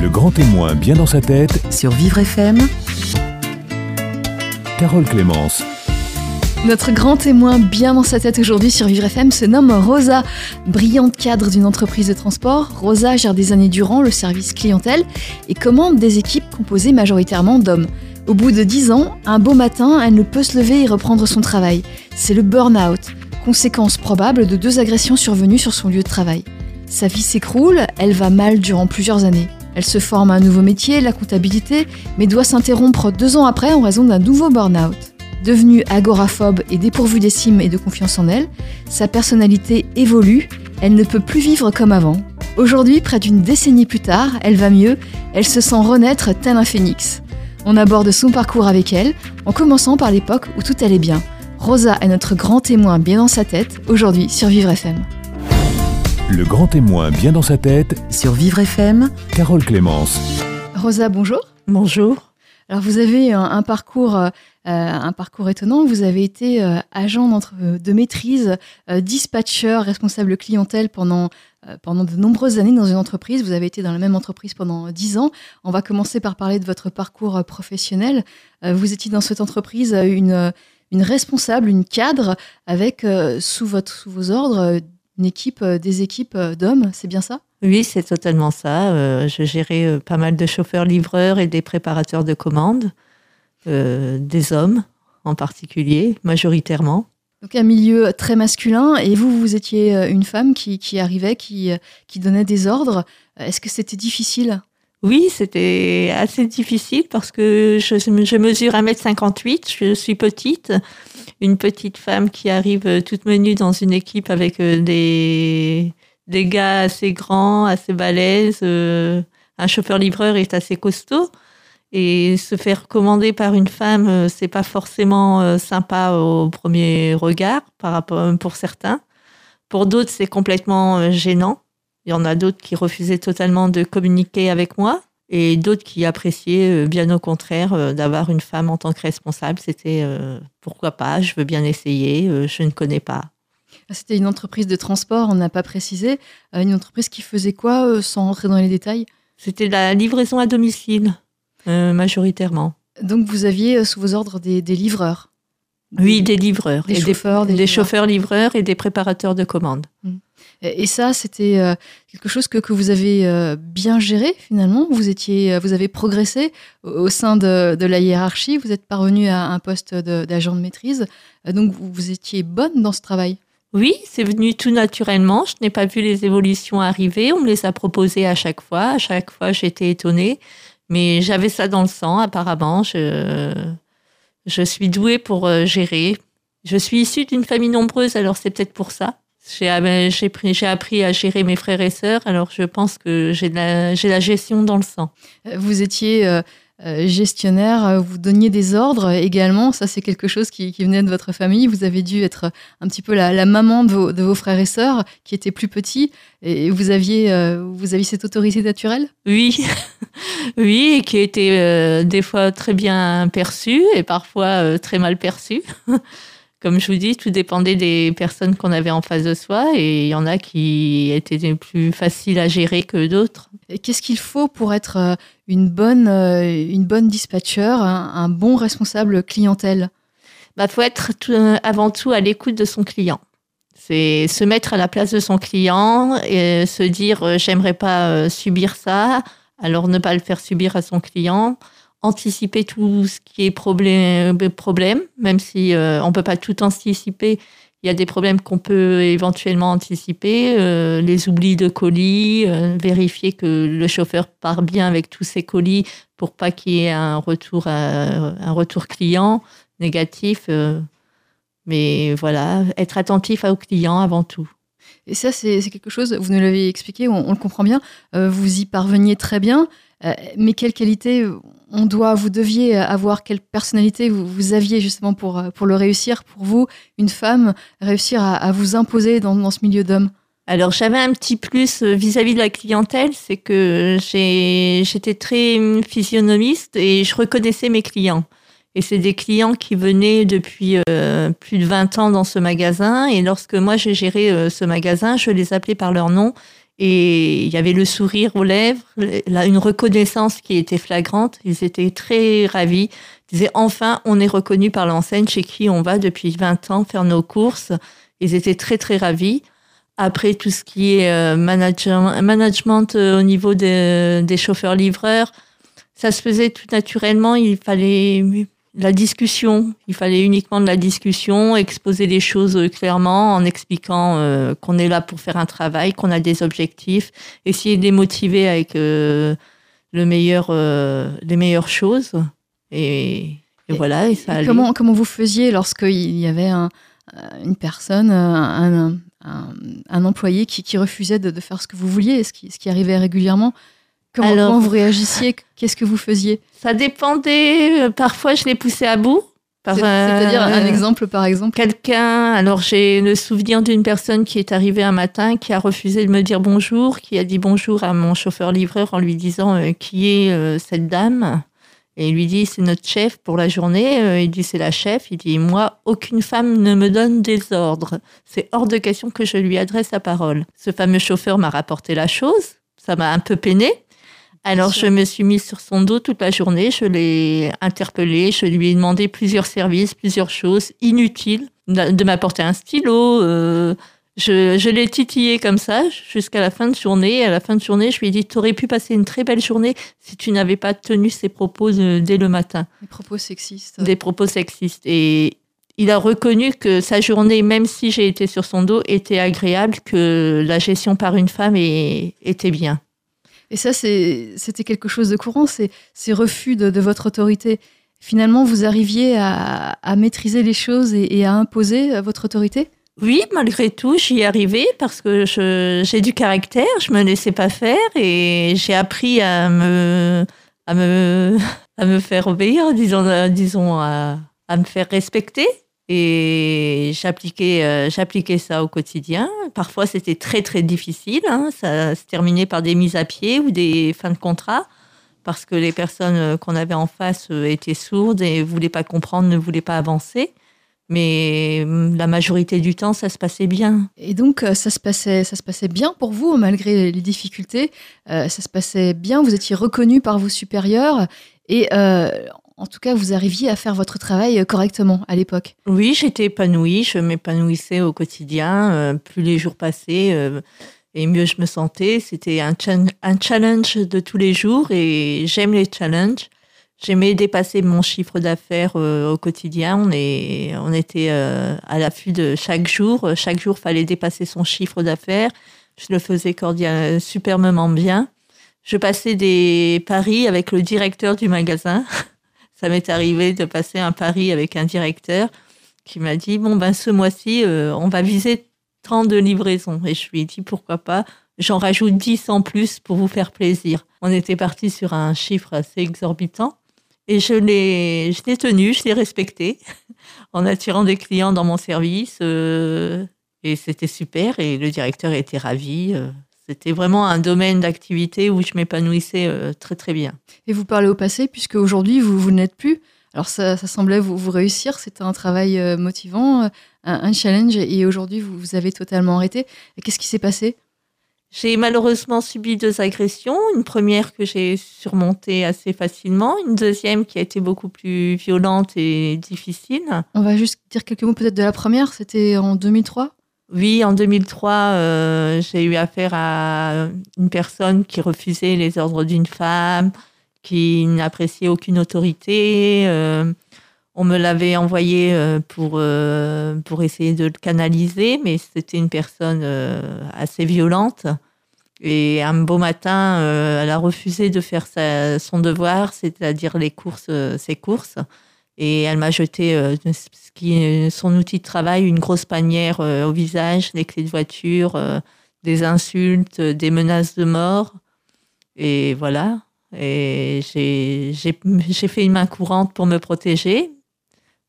Le grand témoin bien dans sa tête, sur Vivre FM. Carole Clémence. Notre grand témoin bien dans sa tête aujourd'hui sur Vivre FM se nomme Rosa. Brillante cadre d'une entreprise de transport, Rosa gère des années durant le service clientèle et commande des équipes composées majoritairement d'hommes. Au bout de 10 ans, un beau matin, elle ne peut se lever et reprendre son travail. C'est le burn-out, conséquence probable de deux agressions survenues sur son lieu de travail. Sa vie s'écroule, elle va mal durant plusieurs années. Elle se forme à un nouveau métier, la comptabilité, mais doit s'interrompre deux ans après en raison d'un nouveau burn-out. Devenue agoraphobe et dépourvue d'estime et de confiance en elle, sa personnalité évolue, elle ne peut plus vivre comme avant. Aujourd'hui, près d'une décennie plus tard, elle va mieux, elle se sent renaître tel un phénix. On aborde son parcours avec elle, en commençant par l'époque où tout allait bien. Rosa est notre grand témoin bien dans sa tête, aujourd'hui sur Vivre FM. Le grand témoin bien dans sa tête, Sur Vivre FM, Carole Clémence. Rosa, bonjour. Bonjour. Alors vous avez un, un parcours, euh, un parcours étonnant. Vous avez été euh, agent d'entre- de maîtrise, euh, dispatcher, responsable clientèle pendant euh, pendant de nombreuses années dans une entreprise. Vous avez été dans la même entreprise pendant dix ans. On va commencer par parler de votre parcours euh, professionnel. Euh, vous étiez dans cette entreprise euh, une euh, une responsable, une cadre avec euh, sous votre sous vos ordres euh, une équipe, euh, des équipes euh, d'hommes. C'est bien ça? Oui, c'est totalement ça. Euh, je gérais pas mal de chauffeurs-livreurs et des préparateurs de commandes, des hommes en particulier, majoritairement. Donc un milieu très masculin et vous, vous étiez une femme qui, qui arrivait, qui, qui donnait des ordres. Est-ce que c'était difficile? Oui, c'était assez difficile parce que je, je mesure 1m58, je suis petite, une petite femme qui arrive toute menue dans une équipe avec euh, des, des gars assez grands, assez balèzes. euh, Un chauffeur-livreur est assez costaud. Et se faire commander par une femme, euh, c'est pas forcément sympa au premier regard, par rapport pour certains. Pour d'autres, c'est complètement gênant. Il y en a d'autres qui refusaient totalement de communiquer avec moi et d'autres qui appréciaient, euh, bien au contraire, euh, d'avoir une femme en tant que responsable. C'était euh, pourquoi pas, je veux bien essayer, euh, je ne connais pas. C'était une entreprise de transport, on n'a pas précisé. Une entreprise qui faisait quoi, sans rentrer dans les détails? C'était la livraison à domicile, euh, majoritairement. Donc vous aviez sous vos ordres des, des livreurs? Oui, des livreurs. des et chauffeurs, des, des des livreurs. chauffeurs-livreurs et des préparateurs de commandes. Et et ça, c'était euh, quelque chose que, que vous avez euh, bien géré finalement? Vous étiez, euh, vous avez progressé au, sein de, de la hiérarchie. Vous êtes parvenu à un poste d'agent de, maîtrise. Donc vous, vous étiez bonne dans ce travail? Oui, c'est venu tout naturellement. Je n'ai pas vu les évolutions arriver. On me les a proposées à chaque fois. À chaque fois, j'étais étonnée. Mais j'avais ça dans le sang, apparemment. Je, je suis douée pour euh, gérer. Je suis issue d'une famille nombreuse, alors c'est peut-être pour ça. J'ai j'ai pris- j'ai appris à gérer mes frères et sœurs, alors je pense que j'ai la, la gestion dans le sang. Euh, Vous étiez euh, gestionnaire, euh, vous donniez des ordres également. Ça, c'est quelque chose qui, venait de votre famille. Vous avez dû être un petit peu la, maman de vos, frères et sœurs qui étaient plus petits. Et vous aviez, euh, vous aviez cette autorité naturelle? Oui, oui, qui était euh, des fois très bien perçu et parfois euh, très mal perçu. Comme je vous dis, tout dépendait des personnes qu'on avait en face de soi et il y en a qui étaient plus faciles à gérer que d'autres. Qu'est-ce qu'il faut pour être euh, une bonne, euh, une bonne dispatcher, un, un bon responsable clientèle? Il faut être tout- euh, avant tout à l'écoute de son client. C'est se mettre à la place de son client et se dire j'aimerais pas subir ça, alors ne pas le faire subir à son client. Anticiper tout ce qui est problème, même si euh, on peut pas tout anticiper. Il y a des problèmes qu'on peut éventuellement anticiper, euh, les oublis de colis, euh, vérifier que le chauffeur part bien avec tous ses colis pour pas qu'il y ait un retour, un retour client négatif. mais voilà, être attentif aux clients avant tout. Et ça, c'est quelque chose, vous nous l'avez expliqué, on, le comprend bien, vous y parveniez très bien, mais quelle qualité on doit, vous deviez avoir, quelle personnalité vous, aviez justement pour, euh, pour le réussir, pour vous, une femme, réussir à, vous imposer dans, dans ce milieu d'hommes? Alors j'avais un petit plus euh, vis-à-vis de la clientèle, c'est que j'étais très hum, physionomiste et je reconnaissais mes clients. Et c'est des clients qui venaient depuis euh, plus de 20 ans dans ce magasin. Et lorsque moi j'ai géré euh, ce magasin, je les appelais par leur nom Et il y avait le sourire aux lèvres, là, une reconnaissance qui était flagrante. Ils étaient très ravis. Ils disaient enfin, on est reconnu par l'enseigne chez qui on va depuis 20 ans faire nos courses. Ils étaient très très ravis. Après tout ce qui est euh, management, euh, au niveau des chauffeurs-livreurs, ça se faisait tout naturellement. Il fallait la discussion. Il fallait uniquement de la discussion, exposer les choses euh, clairement en expliquant euh, qu'on est là pour faire un travail, qu'on a des objectifs, essayer de les motiver avec euh, le meilleur, les meilleures choses. Et, voilà. Et ça comment, comment vous faisiez lorsqu'il y avait une personne, un, un, employé qui, qui refusait de, de, faire ce que vous vouliez, ce qui, ce qui arrivait régulièrement? Comment, Alors, vous réagissiez? Qu'est-ce que vous faisiez? Ça dépendait. Euh, parfois, je les poussais à bout. C'est-à-dire un exemple, par exemple? Quelqu'un, alors j'ai le souvenir d'une personne qui est arrivée un matin, qui a refusé de me dire bonjour, qui a dit bonjour à mon chauffeur-livreur en lui disant euh, qui est euh, cette dame? Et il lui dit c'est notre chef pour la journée. il dit c'est la chef. Il dit moi aucune femme ne me donne des ordres. C'est hors de question que je lui adresse la parole. Ce fameux chauffeur m'a rapporté la chose. Ça m'a un peu peiné. Alors, je me suis mise sur son dos toute la journée. Je l'ai interpellé. Je lui ai demandé plusieurs services, plusieurs choses inutiles, de m'apporter un stylo. Euh, je, l'ai titillé comme ça jusqu'à la fin de journée. À la fin de journée, je lui ai dit Tu aurais pu passer une très belle journée si tu n'avais pas tenu ces propos dès le matin. Des propos sexistes. Des propos sexistes. Et il a reconnu que sa journée, même si j'ai été sur son dos, était agréable, que la gestion par une femme était bien. Et ça, c'était quelque chose de courant, ces, ces refus de, votre autorité. Finalement, vous arriviez à, maîtriser les choses et, à imposer votre autorité? Oui, malgré tout, j'y arrivais parce que j'ai du caractère, je me laissais pas faire et j'ai appris à me, faire obéir, disons, disons à, à me faire respecter. Et j'appliquais, euh, j'appliquais ça au quotidien. Parfois, c'était très, très difficile. Hein. Ça se terminait par des mises à pied ou des fins de contrat parce que les personnes euh, qu'on avait en face euh, étaient sourdes et ne voulaient pas comprendre, ne voulaient pas avancer. Mais hum, la majorité du temps, ça se passait bien. Et donc, ça se passait, ça se passait bien pour vous, malgré les difficultés. ça se passait bien, vous étiez reconnu par vos supérieurs. Et en tout cas, vous arriviez à faire votre travail euh, correctement à l'époque. Oui, j'étais épanouie, je m'épanouissais au quotidien. Euh, plus les jours passaient, euh, et mieux je me sentais. C'était un, challenge de tous les jours et j'aime les challenges. J'aimais dépasser mon chiffre d'affaires au quotidien. On, est, on était à l'affût de chaque jour. Chaque jour, fallait dépasser son chiffre d'affaires. Je le faisais cordial, bien. Je passais des paris avec le directeur du magasin. Ça m'est arrivé de passer un pari avec un directeur qui m'a dit bon ben ce mois-ci euh, on va viser 32 livraisons et je lui ai dit pourquoi pas j'en rajoute 10 en plus pour vous faire plaisir. On était parti sur un chiffre assez exorbitant et je l'ai je l'ai tenu, je l'ai respecté en attirant des clients dans mon service euh, et c'était super et le directeur était ravi. Euh, c'était vraiment un domaine d'activité où je m'épanouissais euh, très très bien. Et vous parlez au passé, puisque aujourd'hui vous, vous n'êtes plus. Alors ça, semblait vous, vous réussir, c'était un travail euh, motivant, euh, un, challenge, et aujourd'hui vous, vous avez totalement arrêté. Qu'est-ce qui s'est passé? J'ai malheureusement subi deux agressions. Une première que j'ai surmontée assez facilement, une deuxième qui a été beaucoup plus violente et difficile. On va juste dire quelques mots peut-être de la première, c'était en 2003 oui, en 2003, euh, j'ai eu affaire à une personne qui refusait les ordres d'une femme, qui n'appréciait aucune autorité. Euh, on me l'avait envoyé euh, pour, pour essayer de le canaliser, mais c'était une personne assez violente. Et un beau matin, elle a refusé de faire son devoir, c'est-à-dire les courses, ses courses. Et elle m'a jeté euh, son outil de travail, une grosse panière euh, au visage, des clés de voiture, euh, des insultes, des menaces de mort. Et voilà. Et j'ai fait une main courante pour me protéger.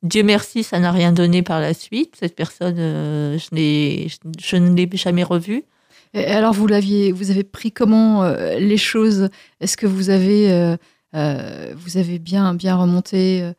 Dieu merci, ça n'a rien donné par la suite. Cette personne, je, ne l'ai jamais revue. Et alors, vous l'aviez, vous avez pris comment les choses? Est-ce que vous avez, bien, remonté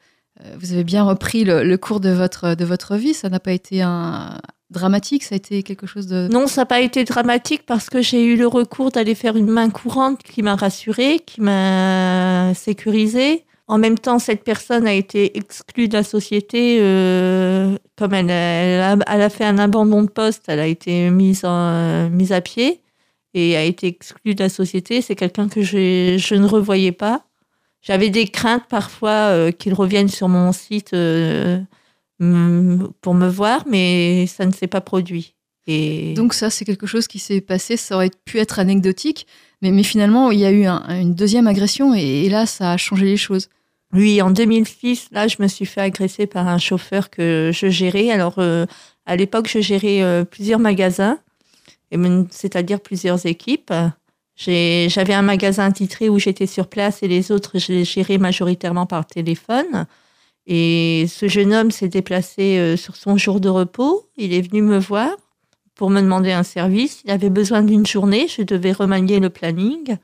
vous avez bien repris le, cours de votre, de votre vie. Ça n'a pas été un, dramatique Ça a été quelque chose de... Non, ça n'a pas été dramatique parce que j'ai eu le recours d'aller faire une main courante qui m'a rassurée, qui m'a sécurisée. En même temps, cette personne a été exclue de la société, euh, comme elle, a, fait un abandon de poste, elle a été mise, en, mise à pied et a été exclue de la société. C'est quelqu'un que je ne revoyais pas. J'avais des craintes parfois euh, qu'il revienne sur mon site euh, pour me voir, mais ça ne s'est pas produit. Et... Donc ça, c'est quelque chose qui s'est passé, ça aurait pu être anecdotique, mais, mais finalement, il y a eu une deuxième agression et, et là, ça a changé les choses. Oui, en 2006, là, je me suis fait agresser par un chauffeur que je gérais. Alors, euh, à l'époque, je gérais euh, plusieurs magasins, c'est-à-dire plusieurs équipes. J'avais un magasin titré où j'étais sur place et les autres, je les gérais majoritairement par téléphone. Et ce jeune homme s'est déplacé euh, sur son jour de repos. Il est venu me voir pour me demander un service. Il avait besoin d'une journée. Je devais remanier le planning.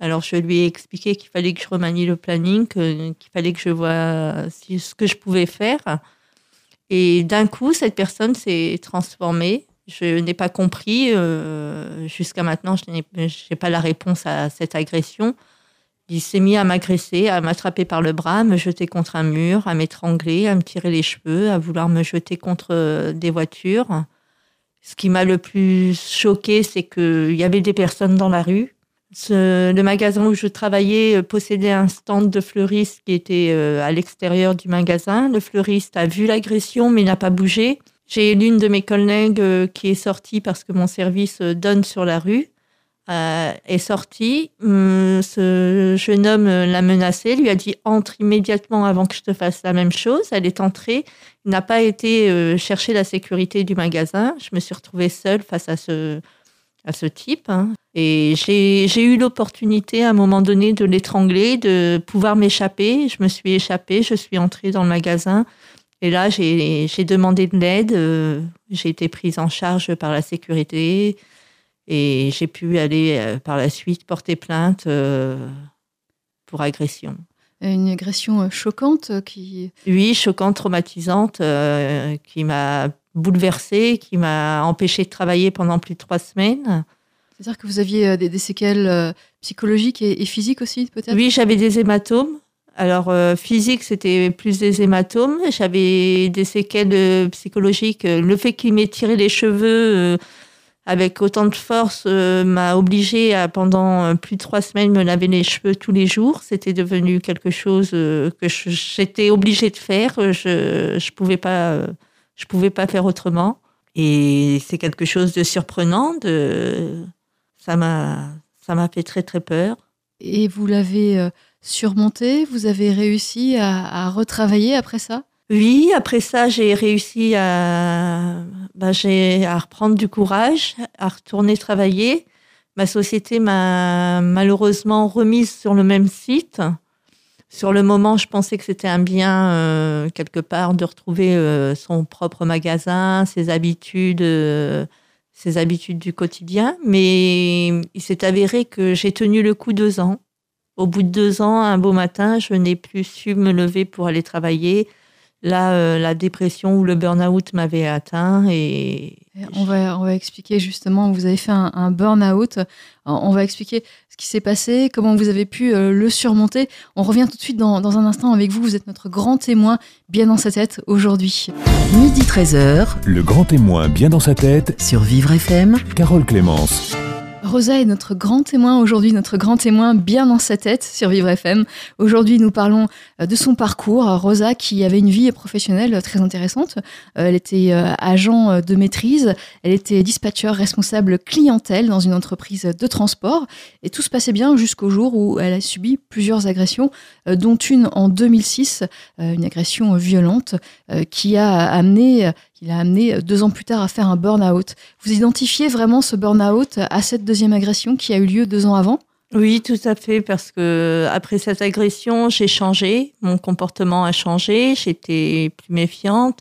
Alors, je lui ai expliqué qu'il fallait que je remanie le planning, qu'il fallait que je vois ce que je pouvais faire. Et d'un coup, cette personne s'est transformée. Je n'ai pas compris. Euh, jusqu'à maintenant, je n'ai pas la réponse à cette agression. Il s'est mis à m'agresser, à m'attraper par le bras, à me jeter contre un mur, à m'étrangler, à me tirer les cheveux, à vouloir me jeter contre des voitures. Ce qui m'a le plus choqué, c'est qu'il y avait des personnes dans la rue le magasin où je travaillais euh, possédait un stand de fleuriste qui était euh, à l'extérieur du magasin. Le fleuriste a vu l'agression mais n'a pas bougé. J'ai l'une de mes collègues euh, qui est sortie parce que mon service donne sur la rue. est sortie. Hum, ce jeune homme l'a menacé, lui a dit entre immédiatement avant que je te fasse la même chose. Elle est entrée. Il n'a pas été chercher la sécurité du magasin. Je me suis retrouvée seule face à ce à ce type. Hein. Et j'ai eu l'opportunité à un moment donné de l'étrangler, de pouvoir m'échapper. Je me suis échappée, je suis entrée dans le magasin. Et là, j'ai demandé de l'aide. Euh, j'ai été prise en charge par la sécurité. Et j'ai pu aller euh, par la suite porter plainte euh, pour agression. Une agression choquante qui... Oui, choquante, traumatisante, qui m'a bouleversée, qui m'a empêché de travailler pendant plus de trois semaines. C'est-à-dire que vous aviez des, séquelles psychologiques et, physiques aussi, peut-être? Oui, j'avais des hématomes. Alors, euh, physique, c'était plus des hématomes. J'avais des séquelles psychologiques. Le fait qu'il m'ait tiré les cheveux avec autant de force m'a obligé à, pendant plus de trois semaines, me laver les cheveux tous les jours. C'était devenu quelque chose que j'étais obligée de faire. Je ne pouvais je pouvais pas faire autrement. Et c'est quelque chose de surprenant. De... Ça m'a, ça m'a fait très très peur. Et vous l'avez euh, surmonté Vous avez réussi à, retravailler après ça? Oui, après ça, j'ai réussi à, bah, j'ai, à reprendre du courage, à retourner travailler. Ma société m'a malheureusement remise sur le même site. Sur le moment, je pensais que c'était un bien, euh, quelque part, de retrouver euh, son propre magasin, ses habitudes, euh, ses habitudes du quotidien. Mais il s'est avéré que j'ai tenu le coup deux ans. Au bout de deux ans, un beau matin, je n'ai plus su me lever pour aller travailler. Là, euh, la dépression ou le burn-out m'avait atteint et... On va, on va expliquer justement, vous avez fait un, burn-out. On va expliquer ce qui s'est passé, comment vous avez pu euh, le surmonter. On revient tout de suite dans, dans, un instant avec vous. Vous êtes notre grand témoin bien dans sa tête aujourd'hui. Midi 13h. Le grand témoin bien dans sa tête. Sur Vivre FM. Carole Clémence. Rosa est notre grand témoin aujourd'hui, notre grand témoin bien dans sa tête sur Vivre FM. Aujourd'hui, nous parlons euh, de son parcours. Rosa qui avait une vie professionnelle très intéressante. Euh, elle était euh, agent de maîtrise, elle était dispatcher responsable clientèle dans une entreprise de transport et tout se passait bien jusqu'au jour où elle a subi plusieurs agressions, dont une en 2006, une agression violente qui a amené il a amené euh, deux ans plus tard à faire un burn-out. Vous identifiez vraiment ce burn-out à cette deuxième agression qui a eu lieu deux ans avant? Oui, tout à fait, parce que après cette agression, j'ai changé, mon comportement a changé, j'étais plus méfiante,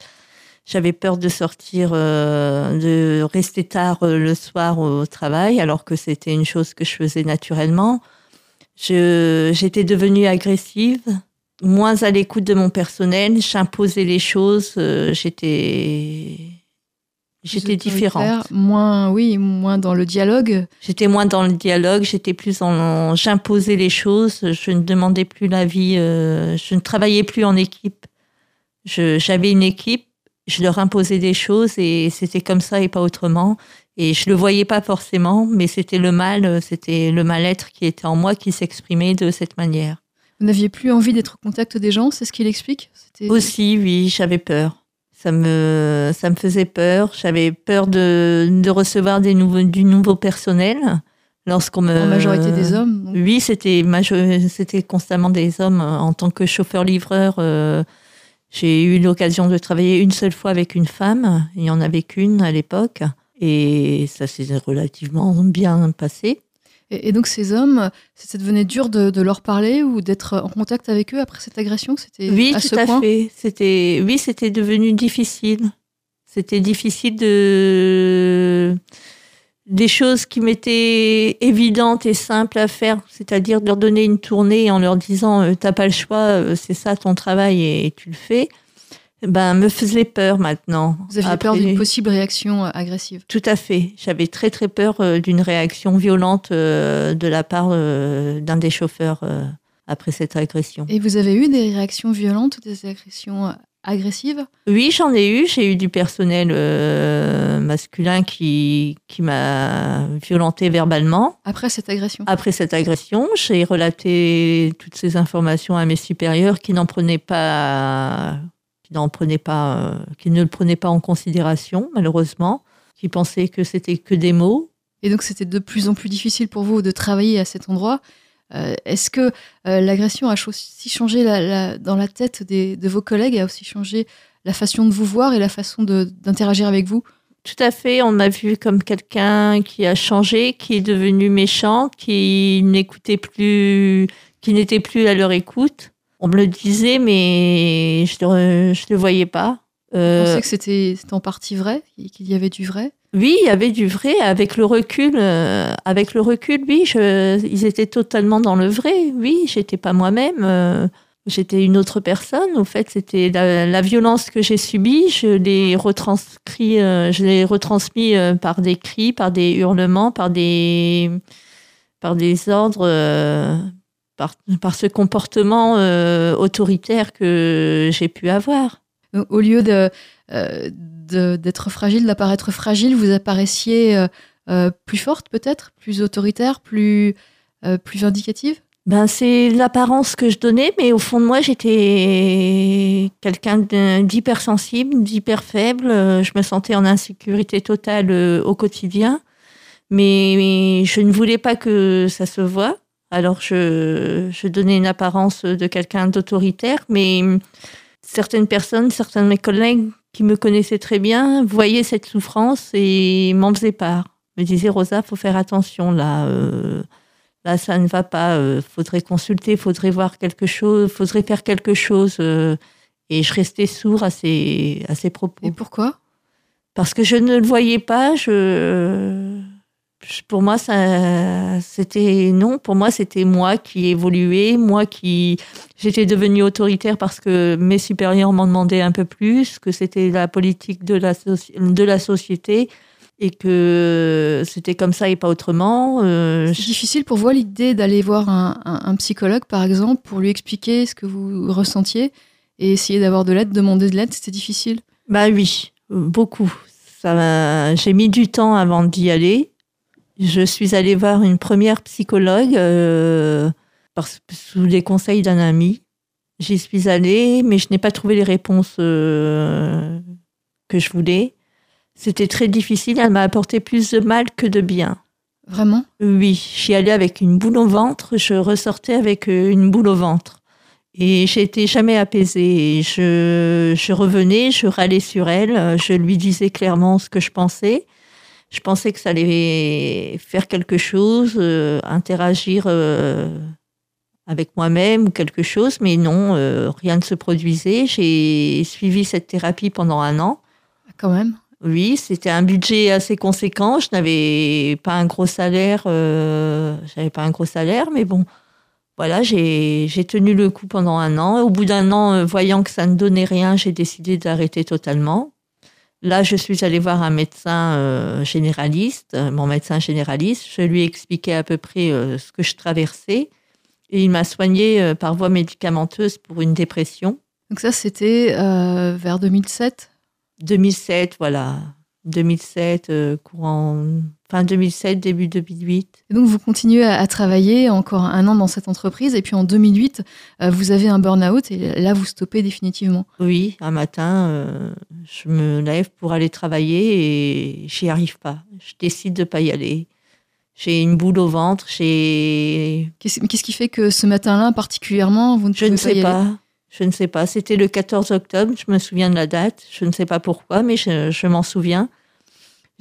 j'avais peur de sortir, euh, de rester tard euh, le soir au travail, alors que c'était une chose que je faisais naturellement. J'étais devenue agressive, moins à l'écoute de mon personnel, j'imposais les choses, euh, j'étais J'étais différente. Moins, oui, moins dans le dialogue. J'étais moins dans le dialogue, j'étais plus dans j'imposais les choses, je ne demandais plus l'avis, euh, je ne travaillais plus en équipe. Je- J'avais une équipe, je leur imposais des choses et c'était comme ça et pas autrement. Et je le voyais pas forcément, mais c'était le mal, c'était le mal-être qui était en moi qui s'exprimait de cette manière. Vous n'aviez plus envie d'être au contact des gens, c'est ce qu'il explique Aussi, oui, j'avais peur. Ça me, ça me faisait peur. J'avais peur de, de recevoir des nouveaux, du nouveau personnel lorsqu'on me. En majorité des hommes. donc. Oui, c'était majo- c'était constamment des hommes. En tant que chauffeur-livreur, euh, j'ai eu l'occasion de travailler une seule fois avec une femme. Il n'y en avait qu'une à l'époque. Et ça s'est relativement bien passé. Et, et donc ces hommes, c'était devenu dur de, de leur parler ou d'être en contact avec eux après cette agression? C'était Oui, à tout ce à point? fait. C'était, oui, c'était devenu difficile. C'était difficile de des choses qui m'étaient évidentes et simples à faire, c'est-à-dire de leur donner une tournée en leur disant euh, t'as pas le choix, euh, c'est ça ton travail et, tu le fais. Ben me faisait peur maintenant. Vous aviez peur d'une possible réaction euh, agressive. Tout à fait. J'avais très très peur euh, d'une réaction violente euh, de la part d'un des chauffeurs après cette agression. Et vous avez eu des réactions violentes, des agressions agressives? Oui, j'en ai eu. J'ai eu du personnel euh, masculin qui, qui m'a violenté verbalement. après cette agression? Après cette agression, j'ai relaté toutes ces informations à mes supérieurs qui n'en prenaient pas, qui n'en pas, euh, qui ne le prenaient pas en considération, malheureusement, qui pensaient que c'était que des mots. Et donc c'était de plus en plus difficile pour vous de travailler à cet endroit. Euh, Est-ce que euh, l'agression a aussi changé la- la- dans la tête des- de vos collègues, a aussi changé la façon de vous voir et la façon d'interagir avec vous? Tout à fait, on m'a vu comme quelqu'un qui a changé, qui est devenu méchant, qui n'écoutait plus, qui n'était plus à leur écoute. On me le disait, mais je ne le voyais pas. Vous Euh, pensez que c'était en partie vrai, qu'il y avait du vrai? Oui, il y avait du vrai. Avec le recul, euh, avec le recul, oui, je, ils étaient totalement dans le vrai. Oui, j'étais pas moi-même. euh, j'étais une autre personne. Au fait, c'était la, la violence que j'ai subie. Je l'ai retranscrit, euh, je l'ai retransmis par des cris, par des hurlements, par des, par des ordres, par, par ce comportement euh, autoritaire que j'ai pu avoir. Donc, Au lieu de, euh, de- d'être fragile, d'apparaître fragile, vous apparaissiez euh, plus forte peut-être, plus autoritaire, plus, plus vindicative? Ben, c'est l'apparence que je donnais, mais au fond de moi, j'étais quelqu'un d'hypersensible, d'hyper faible. Je me sentais en insécurité totale au quotidien, mais, mais je ne voulais pas que ça se voie. Alors, je, je donnais une apparence de quelqu'un d'autoritaire, mais certaines personnes, certains de mes collègues qui me connaissaient très bien voyaient cette souffrance et m'en faisaient part. Me disaient, Rosa, faut faire attention là. euh, là ça ne va pas, euh, faudrait consulter, faudrait voir quelque chose, faudrait faire quelque chose. euh, et je restais sourd à ces, à ces propos. Et pourquoi? Parce que je ne le voyais pas, je, je- pour moi, c'était non, pour moi, c'était moi qui évoluais, moi qui, j'étais devenue autoritaire parce que mes supérieurs m'en demandaient un peu plus, que c'était la politique de la, soci- de la société et que c'était comme ça et pas autrement. Euh, C'est difficile pour vous l'idée d'aller voir un, un- un psychologue, par exemple, pour lui expliquer ce que vous ressentiez et essayer d'avoir de l'aide, demander de l'aide, c'était difficile? Bah oui, beaucoup. Ça, j'ai mis du temps avant d'y aller. Je suis allée voir une première psychologue euh, sous les conseils d'un ami. J'y suis allée, mais je n'ai pas trouvé les réponses euh, que je voulais. C'était très difficile. Elle m'a apporté plus de mal que de bien. Vraiment? Oui, j'y allais avec une boule au ventre, je ressortais avec euh, une boule au ventre. Et j'étais jamais apaisée. Je, je revenais, je râlais sur elle, je lui disais clairement ce que je pensais. Je pensais que ça allait faire quelque chose, euh, interagir euh, avec moi-même ou quelque chose, mais non, euh, rien ne se produisait. J'ai suivi cette thérapie pendant un an. Quand même. Oui, c'était un budget assez conséquent. Je n'avais pas un gros salaire. J'avais pas un gros salaire, mais bon, voilà, j'ai tenu le coup pendant un an. Au bout d'un an, voyant que ça ne donnait rien, j'ai décidé d'arrêter totalement. Là, je suis allée voir un médecin euh, généraliste, euh, mon médecin généraliste. Je lui ai expliqué à peu près euh, ce que je traversais et il m'a soignée par voie médicamenteuse pour une dépression. Donc ça, c'était vers 2007 2007, voilà. 2007, euh, courant fin 2007, début 2008. Et donc vous continuez à, travailler encore un an dans cette entreprise et puis en 2008, euh, vous avez un burn-out et là vous stoppez définitivement. Oui, un matin, euh, je me lève pour aller travailler et j'y arrive pas. Je décide de pas y aller. J'ai une boule au ventre. J'ai. Qu'est-ce qui fait que ce matin-là particulièrement vous ne Je ne sais pas. Je ne sais pas. C'était le 14 octobre. Je me souviens de la date. Je ne sais pas pourquoi, mais je, m'en souviens.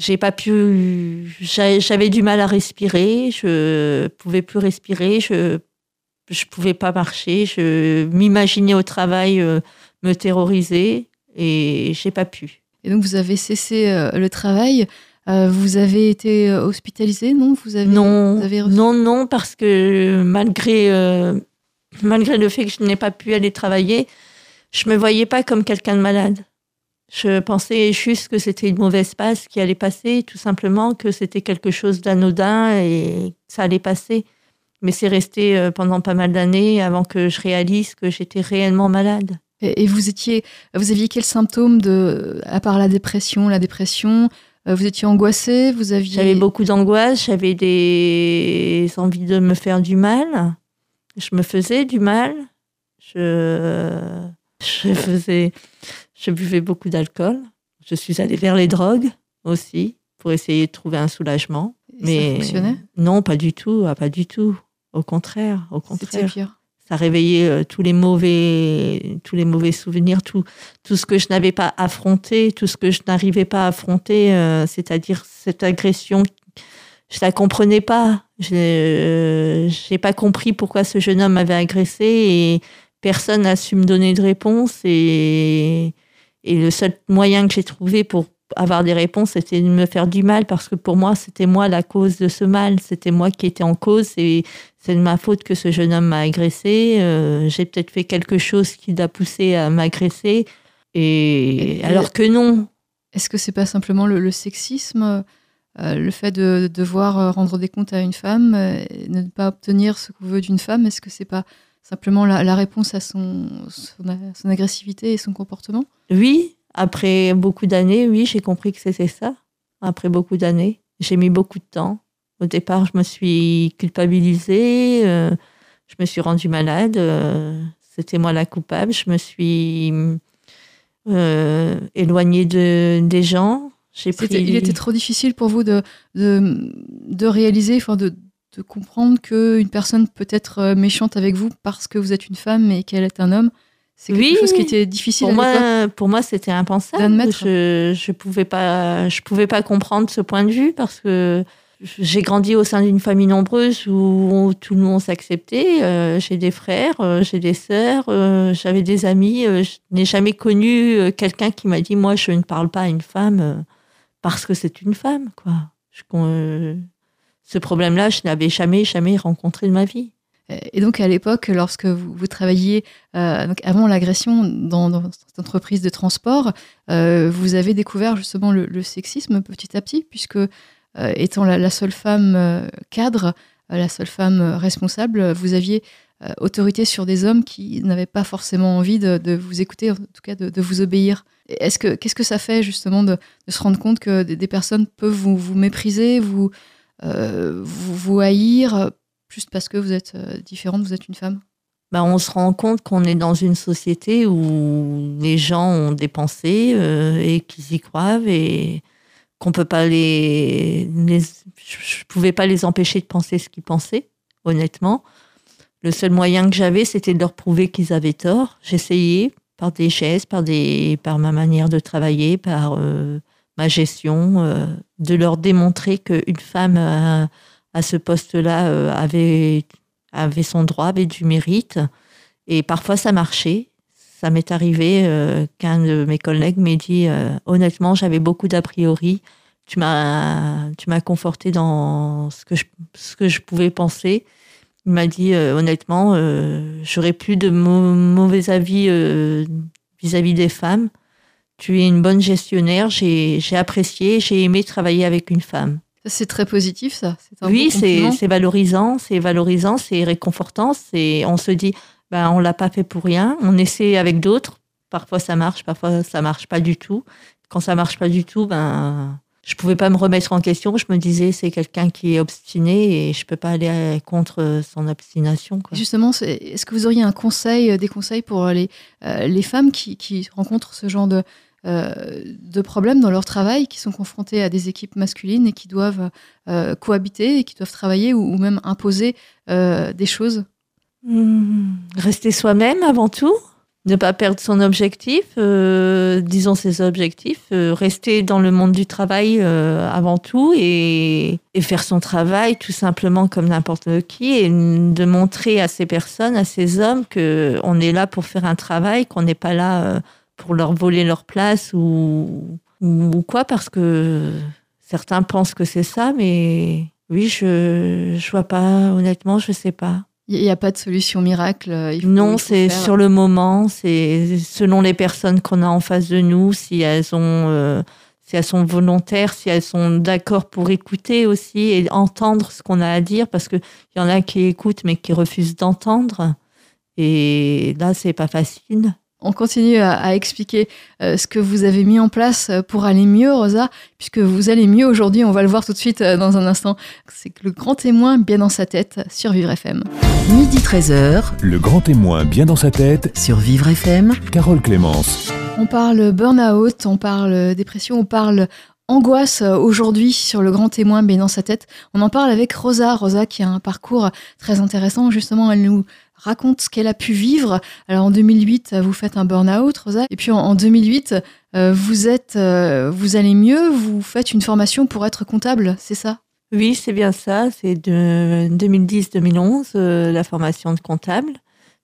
J'ai pas pu. J'avais du mal à respirer. Je pouvais plus respirer. Je je pouvais pas marcher. Je m'imaginais au travail euh, me terroriser et j'ai pas pu. Et donc vous avez cessé euh, le travail. Euh, vous avez été hospitalisé, non? Vous avez, Non, non, non, parce que malgré malgré le fait que je n'ai pas pu aller travailler, je me voyais pas comme quelqu'un de malade. Je pensais juste que c'était une mauvaise passe qui allait passer, tout simplement que c'était quelque chose d'anodin et ça allait passer. Mais c'est resté euh, pendant pas mal d'années avant que je réalise que j'étais réellement malade. Et vous étiez, vous aviez quels symptômes de, à part la dépression, la dépression, euh, vous étiez angoissée, vous aviez. J'avais beaucoup d'angoisse, j'avais des envies de me faire du mal je me faisais du mal. Je, je faisais, je buvais beaucoup d'alcool. Je suis allée vers les drogues aussi pour essayer de trouver un soulagement. Mais ça fonctionnait? Non, pas du tout, ah, pas du tout. Au contraire, au contraire. Pire. Ça réveillait euh, tous les mauvais, tous les mauvais souvenirs, tout, tout ce que je n'avais pas affronté, tout ce que je n'arrivais pas à affronter, euh, c'est-à-dire cette agression je la comprenais pas. Je n'ai pas compris pourquoi ce jeune homme m'avait agressé et personne n'a su me donner de réponse. Et, et le seul moyen que j'ai trouvé pour avoir des réponses, c'était de me faire du mal parce que pour moi, c'était moi la cause de ce mal. C'était moi qui étais en cause et c'est de ma faute que ce jeune homme m'a agressé. Euh, j'ai peut-être fait quelque chose qui l'a poussé à m'agresser. Et, alors que non. Est-ce que c'est pas simplement le sexisme euh, le fait de, devoir euh, rendre des comptes à une femme, euh, ne pas obtenir ce qu'on veut d'une femme, est-ce que c'est pas simplement la, réponse à son, son, agressivité et son comportement Oui, après beaucoup d'années, oui, j'ai compris que c'était ça. Après beaucoup d'années, j'ai mis beaucoup de temps. Au départ, je me suis culpabilisée, je me suis rendue malade, c'était moi la coupable, je me suis éloignée de, des gens, il était trop difficile pour vous de, de, réaliser, enfin de, de comprendre qu'une personne peut être euh, méchante avec vous parce que vous êtes une femme et qu'elle est un homme. C'est quelque chose qui était difficile pour moi. Pour moi, c'était impensable. Je je pouvais pas je pouvais pas comprendre ce point de vue parce que j'ai grandi au sein d'une famille nombreuse où tout le monde s'acceptait. Euh, j'ai des frères, euh, j'ai des sœurs, j'avais des amis. je n'ai jamais connu quelqu'un qui m'a dit moi je ne parle pas à une femme parce que c'est une femme, quoi. Ce problème-là, je n'avais jamais, jamais rencontré de ma vie. Et donc à l'époque, lorsque vous, travailliez, euh, avant l'agression dans, cette entreprise de transport, euh, vous avez découvert justement le, sexisme petit à petit, puisque étant la, seule femme cadre, la seule femme responsable, vous aviez autorité sur des hommes qui n'avaient pas forcément envie de, vous écouter, en tout cas de vous obéir. Est-ce que qu'est-ce que ça fait justement de, se rendre compte que des, personnes peuvent vous, mépriser, vous, euh, vous, haïr juste parce que vous êtes euh, différente, vous êtes une femme? Bah, on se rend compte qu'on est dans une société où les gens ont des pensées euh, et qu'ils y croient et qu'on peut pas les, je pouvais pas les empêcher de penser ce qu'ils pensaient honnêtement. Le seul moyen que j'avais c'était de leur prouver qu'ils avaient tort. J'essayais par des gestes, par, des, par ma manière de travailler, par euh, ma gestion, euh, de leur démontrer qu'une femme à, ce poste-là euh, avait, avait son droit, avait du mérite. Et parfois, ça marchait. Ça m'est arrivé qu'un de mes collègues m'ait dit honnêtement, j'avais beaucoup d'a priori. Tu m'as, conforté dans ce que je, ce que je pouvais penser. Il m'a dit euh, honnêtement, euh, j'aurais plus de mauvais avis euh, vis-à-vis des femmes. Tu es une bonne gestionnaire. J'ai apprécié, j'ai aimé travailler avec une femme. C'est très positif, ça. Oui, c'est valorisant, c'est valorisant, c'est réconfortant. C'est, on se dit, ben, on l'a pas fait pour rien. On essaie avec d'autres. Parfois ça marche, parfois ça marche pas du tout. Quand ça marche pas du tout, ben, je pouvais pas me remettre en question. Je me disais, c'est quelqu'un qui est obstiné et je peux pas aller contre son obstination. Justement, est-ce que vous auriez un conseil, des conseils pour les, euh, les femmes qui, qui rencontrent ce genre de, euh, de problèmes dans leur travail, qui sont confrontés à des équipes masculines et qui doivent euh, cohabiter et qui doivent travailler ou, même imposer euh, des choses hmm. Rester soi-même avant tout, ne pas perdre son objectif, disons ses objectifs, rester dans le monde du travail avant tout et, et, faire son travail tout simplement comme n'importe qui et de montrer à ces personnes, à ces hommes qu'on est là pour faire un travail, qu'on n'est pas là pour leur voler leur place ou, ou, quoi, parce que certains pensent que c'est ça, mais oui, je ne vois pas, honnêtement, je ne sais pas. Il n'y a pas de solution miracle. non, c'est sur le moment, c'est selon les personnes qu'on a en face de nous, si elles ont, euh, si elles sont volontaires, si elles sont d'accord pour écouter aussi et entendre ce qu'on a à dire, parce qu'il y en a qui écoutent mais qui refusent d'entendre. Et là, c'est pas facile. On continue à, expliquer euh, ce que vous avez mis en place euh, pour aller mieux, Rosa, puisque vous allez mieux aujourd'hui. On va le voir tout de suite euh, dans un instant. C'est le grand témoin bien dans sa tête sur Vivre FM. Midi 13h. Le grand témoin bien dans sa tête sur Vivre FM. Carole Clémence. On parle burn-out, on parle dépression, on parle angoisse aujourd'hui sur le grand témoin bien dans sa tête. On en parle avec Rosa. Rosa qui a un parcours très intéressant. Justement, elle nous raconte ce qu'elle a pu vivre. Alors en 2008, vous faites un burn-out, Rosa, et puis en, 2008, euh, vous êtes, euh, vous allez mieux, vous faites une formation pour être comptable, c'est ça? Oui, c'est bien ça. C'est de 2010-2011 euh, la formation de comptable.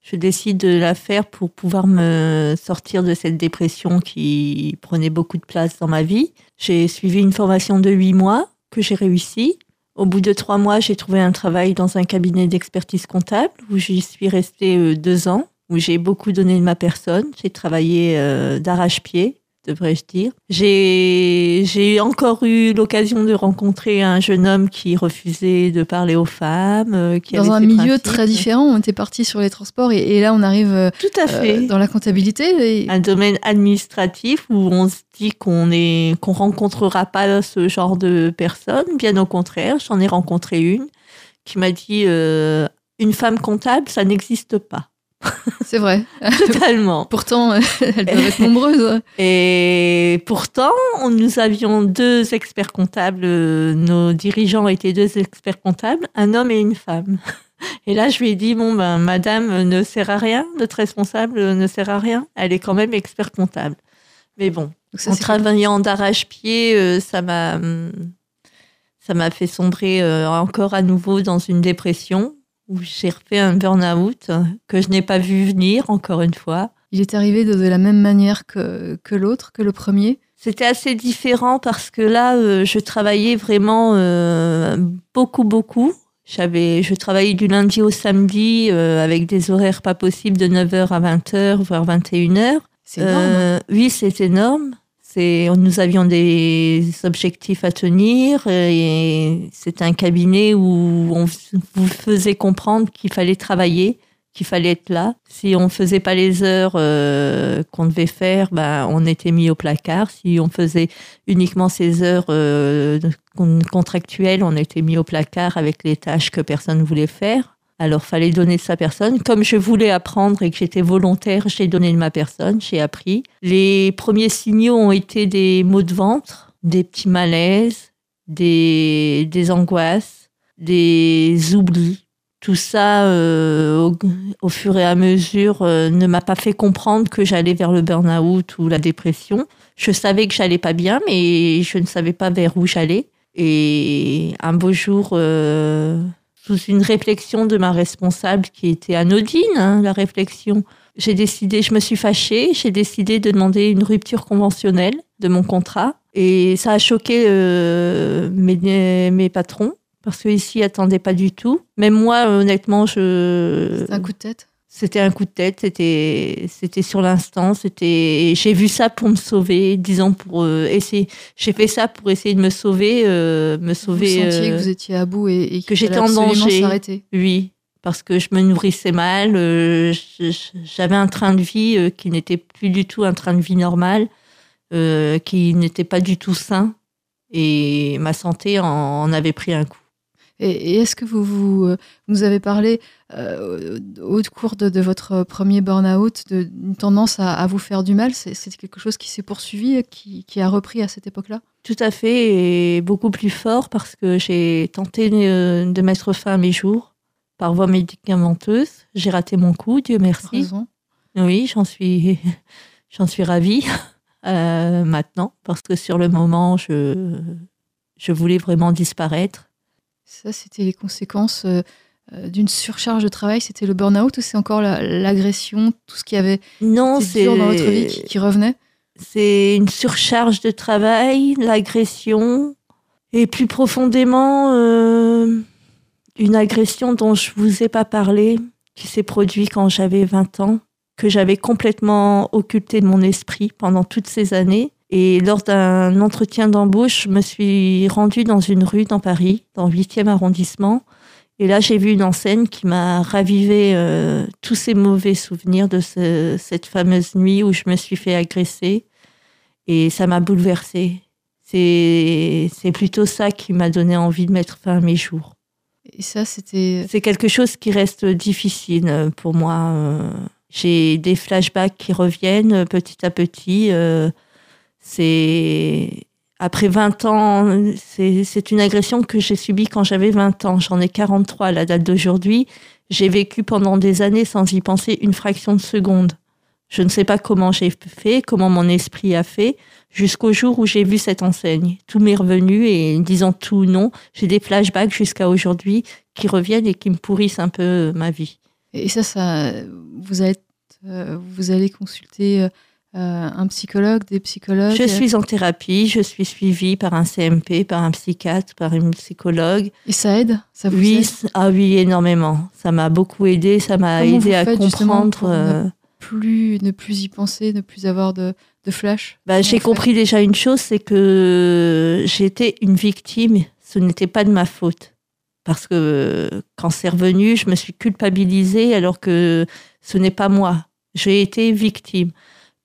Je décide de la faire pour pouvoir me sortir de cette dépression qui prenait beaucoup de place dans ma vie. J'ai suivi une formation de huit mois que j'ai réussi. Au bout de trois mois, j'ai trouvé un travail dans un cabinet d'expertise comptable où j'y suis restée euh, deux ans, où j'ai beaucoup donné de ma personne. J'ai travaillé euh, d'arrache-pied devrais-je dire. J'ai encore eu l'occasion de rencontrer un jeune homme qui refusait de parler aux femmes. Euh, qui dans un milieu très différent, on était parti sur les transports et, là on arrive euh, Tout à fait. Euh, dans la comptabilité. Un domaine administratif où on se dit qu'on est qu'on rencontrera pas ce genre de personnes. Bien au contraire, j'en ai rencontré une qui m'a dit une femme comptable, ça n'existe pas. C'est vrai. Totalement. pourtant, elles doivent être nombreuses. Et pourtant, nous avions deux experts comptables. Nos dirigeants étaient deux experts comptables, un homme et une femme. Et là, je lui ai dit, bon, ben, madame ne sert à rien, notre responsable ne sert à rien. Elle est quand même expert comptable. Mais bon, en travaillant d'arrache-pied, euh, ça m'a, ça m'a fait sombrer euh, encore à nouveau dans une dépression où j'ai refait un burn-out que je n'ai pas vu venir, encore une fois. Il est arrivé de, la même manière que, que l'autre, que le premier C'était assez différent parce que là, euh, je travaillais vraiment euh, beaucoup, beaucoup. J'avais, je travaillais du lundi au samedi euh, avec des horaires pas possibles de 9h à 20h, voire 21h. C'est énorme. oui, c'est énorme nous avions des objectifs à tenir et c'est un cabinet où on vous faisait comprendre qu'il fallait travailler, qu'il fallait être là. Si on faisait pas les heures euh, qu'on devait faire, ben, on était mis au placard. Si on faisait uniquement ces heures euh, contractuelles, on était mis au placard avec les tâches que personne ne voulait faire. Alors, fallait donner de sa personne. Comme je voulais apprendre et que j'étais volontaire, j'ai donné de ma personne, j'ai appris. Les premiers signaux ont été des maux de ventre, des petits malaises, des, des angoisses, des oublis. Tout ça, euh, au, fur et à mesure, euh, ne m'a pas fait comprendre que j'allais vers le burn-out ou la dépression. Je savais que j'allais pas bien, mais je ne savais pas vers où j'allais. Et un beau jour, euh, sous une réflexion de ma responsable qui était anodine, hein, la réflexion. J'ai décidé, je me suis fâchée, j'ai décidé de demander une rupture conventionnelle de mon contrat. Et ça a choqué euh, mes, mes patrons, parce qu'ici, ils n'attendaient pas du tout. Même moi, honnêtement, je... C'est un coup de tête C'était un coup de tête, c'était c'était sur l'instant, c'était j'ai vu ça pour me sauver, disons pour euh, essayer. J'ai fait ça pour essayer de me sauver, euh, me sauver. Vous sentiez euh, que vous étiez à bout et, et que j'étais en danger. Oui, parce que je me nourrissais mal, j'avais un train de vie qui n'était plus du tout un train de vie normal, qui n'était pas du tout sain, et ma santé en, en avait pris un coup. Et, et est-ce que vous, vous euh, nous avez parlé euh, au cours de, de votre premier burn-out d'une tendance à, à vous faire du mal? C'est quelque chose qui s'est poursuivi, qui, qui a repris à cette époque-là? Tout à fait, et beaucoup plus fort parce que j'ai tenté euh, de mettre fin à mes jours par voie médicamenteuse. J'ai raté mon coup, Dieu merci. Heureusement. Oui, j'en suis, j'en suis ravie euh, maintenant parce que sur le moment, je, je voulais vraiment disparaître. Ça, c'était les conséquences euh, euh, d'une surcharge de travail. C'était le burn-out ou c'est encore la- l'agression, tout ce qui avait Non, c'est dans votre vie qui, qui revenait? C'est une surcharge de travail, l'agression, et plus profondément, euh, une agression dont je vous ai pas parlé, qui s'est produite quand j'avais 20 ans, que j'avais complètement occulté de mon esprit pendant toutes ces années. Et lors d'un entretien d'embauche, je me suis rendue dans une rue dans Paris, dans le 8e arrondissement. Et là, j'ai vu une enseigne qui m'a ravivé euh, tous ces mauvais souvenirs de ce- cette fameuse nuit où je me suis fait agresser. Et ça m'a bouleversée. C'est plutôt ça qui m'a donné envie de mettre fin à mes jours. Et ça, c'était. C'est quelque chose qui reste difficile euh, pour moi. euh. J'ai des flashbacks qui reviennent petit à petit. euh, C'est après 20 ans, c'est une agression que j'ai subie quand j'avais 20 ans. J'en ai 43 à la date d'aujourd'hui. J'ai vécu pendant des années sans y penser une fraction de seconde. Je ne sais pas comment j'ai fait, comment mon esprit a fait, jusqu'au jour où j'ai vu cette enseigne. Tout m'est revenu et disant tout non, j'ai des flashbacks jusqu'à aujourd'hui qui reviennent et qui me pourrissent un peu ma vie. Et ça, ça vous, allez, euh, vous allez consulter euh, un psychologue, des psychologues Je suis en thérapie, je suis suivie par un CMP, par un psychiatre, par une psychologue. Et ça aide Ça vous Oui, aide ah oui, énormément. Ça m'a beaucoup aidé, ça m'a aidé à comprendre. pour ne- euh, plus, ne plus y penser, ne plus avoir de, de flash Bah, j'ai compris déjà une chose, c'est que j'étais une victime. Ce n'était pas de ma faute. Parce que quand c'est revenu, je me suis culpabilisée alors que ce n'est pas moi. J'ai été victime.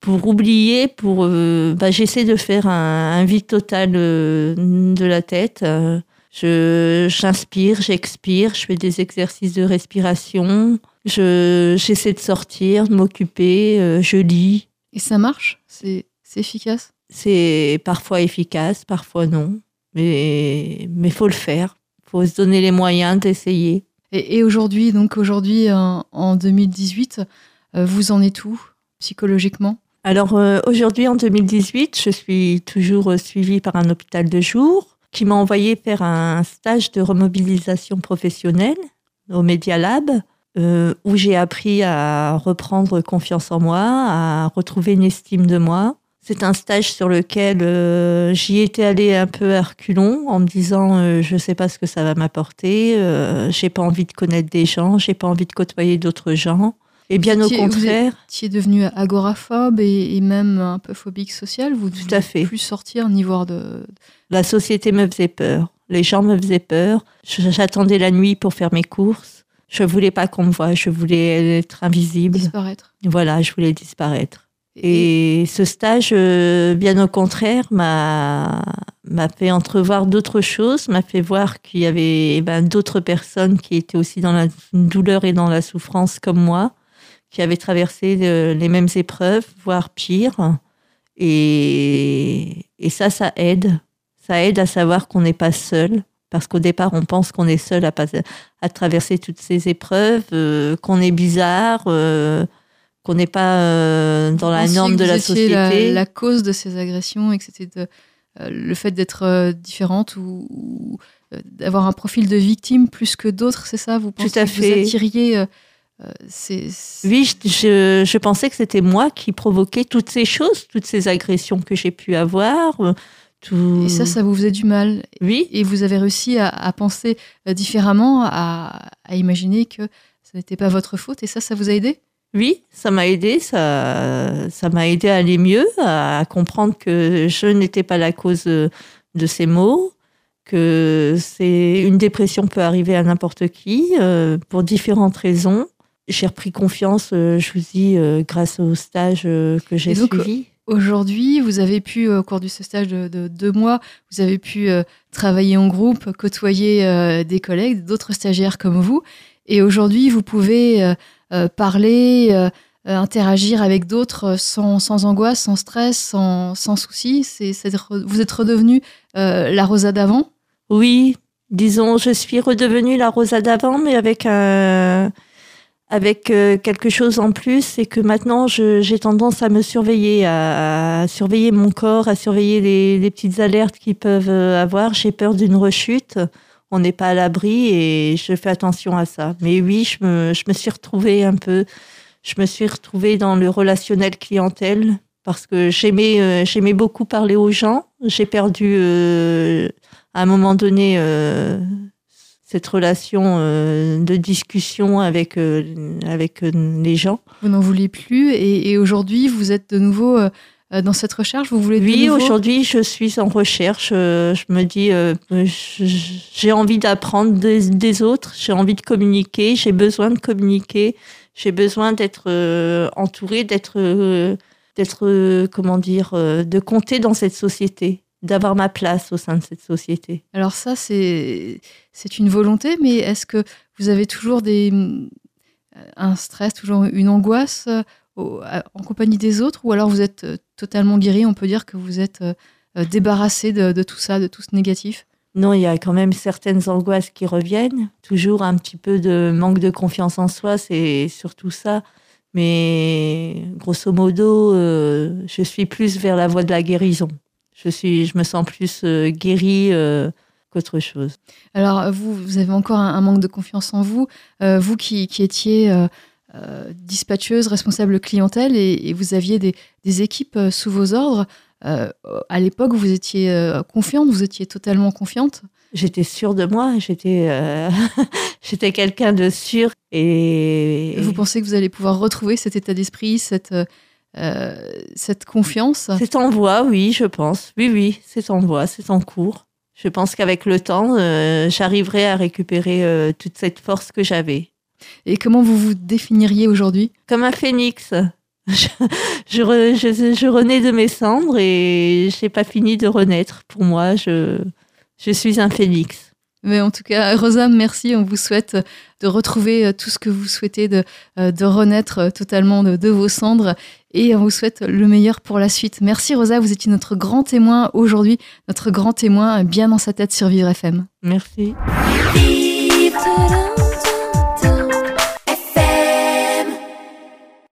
Pour oublier, pour, euh, bah, j'essaie de faire un, un vide total euh, de la tête. Euh, je, j'inspire, j'expire, je fais des exercices de respiration. Je, j'essaie de sortir, de m'occuper, euh, je lis. Et ça marche? C'est c'est efficace? C'est parfois efficace, parfois non. Mais mais faut le faire. Faut se donner les moyens d'essayer. Et, et aujourd'hui, donc aujourd'hui, en, en 2018, euh, vous en êtes où psychologiquement? Alors euh, aujourd'hui, en 2018, je suis toujours euh, suivie par un hôpital de jour qui m'a envoyé faire un stage de remobilisation professionnelle au Media Lab, euh, où j'ai appris à reprendre confiance en moi, à retrouver une estime de moi. C'est un stage sur lequel euh, j'y étais allée un peu à reculons en me disant euh, je sais pas ce que ça va m'apporter, j'ai pas envie de connaître des gens, j'ai pas envie de côtoyer d'autres gens. Et bien au contraire, Qui est devenu agoraphobe et, et même un peu phobique social Vous ne fait. plus sortir ni voir de. La société me faisait peur. Les gens me faisaient peur. J'attendais la nuit pour faire mes courses. Je voulais pas qu'on me voie. Je voulais être invisible. disparaître. Voilà, je voulais disparaître. Et ce stage, euh, bien au contraire, m'a m'a fait entrevoir d'autres choses, m'a fait voir qu'il y avait eh ben, d'autres personnes qui étaient aussi dans la douleur et dans la souffrance comme moi, qui avaient traversé le- les mêmes épreuves, voire pire. Et, et ça, ça aide. Ça aide à savoir qu'on n'est pas seul. Parce qu'au départ, on pense qu'on est seul à, passer- à traverser toutes ces épreuves, euh, qu'on est bizarre, euh, qu'on n'est pas euh, dans la norme de la société. La, la cause de ces agressions et que c'était euh, le fait d'être euh, différente ou, ou, euh, d'avoir un profil de victime plus que d'autres, c'est ça Vous pensez à que fait. vous attiriez Oui, je, pensais que c'était moi qui provoquais toutes ces choses, toutes ces agressions que j'ai pu avoir. euh, Tout... Et ça, ça vous faisait du mal. Oui, Et vous avez réussi à, à penser euh, différemment, à, à imaginer que Ce n'était pas votre faute et ça, ça vous a aidé? Oui, ça m'a aidé, ça, ça m'a aidé à aller mieux, à comprendre que je n'étais pas la cause de ces maux, que c'est une dépression peut arriver à n'importe qui euh, pour différentes raisons. J'ai repris confiance, euh, je vous dis, euh, grâce au stage que j'ai suivi. Aujourd'hui, vous avez pu, au cours de ce stage de, deux mois, vous avez pu travailler en groupe, côtoyer des collègues, d'autres stagiaires comme vous. Et aujourd'hui, vous pouvez parler, interagir avec d'autres sans, sans, angoisse, sans stress, sans, sans souci. C'est, vous êtes redevenu la Rosa d'avant? Oui, disons, je suis redevenue la Rosa d'avant, mais avec un, avec euh, quelque chose en plus, c'est que maintenant j'ai tendance à me surveiller, à, surveiller mon corps, à surveiller les, petites alertes qu'ils peuvent euh, avoir. J'ai peur d'une rechute. On n'est pas à l'abri et je fais attention à ça. Mais oui, je me, je me suis retrouvée un peu, je me suis retrouvée dans le relationnel clientèle parce que j'aimais, euh, j'aimais beaucoup parler aux gens. J'ai perdu à un moment donné euh, cette relation euh, de discussion avec, euh, avec les gens. Vous n'en voulez plus et, aujourd'hui vous êtes de nouveau dans cette recherche Vous voulez Oui, aujourd'hui je suis en recherche. je me dis, j'ai envie d'apprendre des, des, autres, j'ai envie de communiquer, j'ai besoin de communiquer, j'ai besoin d'être entouré, d'être, d'être, comment dire, de compter dans cette société d'avoir ma place au sein de cette société. Alors ça, c'est une volonté, mais est-ce que vous avez toujours des, euh, un stress, toujours une angoisse euh, en compagnie des autres, ou alors vous êtes euh, totalement guéri, on peut dire que vous êtes débarrassé de, tout ça, de tout ce négatif? Non, il y a quand même certaines angoisses qui reviennent. Toujours un petit peu de manque de confiance en soi, c'est surtout ça. Mais grosso modo, je suis plus vers la voie de la guérison je, suis, je me sens plus euh, guérie euh, qu'autre chose. Alors, vous, vous avez encore un, manque de confiance en vous. Euh, vous qui, qui étiez dispatcheuse, responsable clientèle, et, vous aviez des, des, équipes sous vos ordres. à l'époque, vous étiez confiante, vous étiez totalement confiante J'étais sûre de moi, j'étais j'étais quelqu'un de sûr. Et... Vous pensez que vous allez pouvoir retrouver cet état d'esprit, cette euh, cette confiance C'est en voie, oui, je pense. Oui, oui, c'est en voie, c'est en cours. Je pense qu'avec le temps, euh, j'arriverai à récupérer euh, toute cette force que j'avais. Et comment vous vous définiriez aujourd'hui? Comme un phénix. Je, je, renais de mes cendres et je n'ai pas fini de renaître. Pour moi, je, je suis un phénix. Mais en tout cas, Rosa, merci. On vous souhaite de retrouver euh, tout ce que vous souhaitez, de, euh, de renaître euh, totalement de, vos cendres. Et on vous souhaite le meilleur pour la suite. Merci Rosa, vous étiez notre grand témoin aujourd'hui, notre grand témoin bien dans sa tête sur Vivre FM. Merci.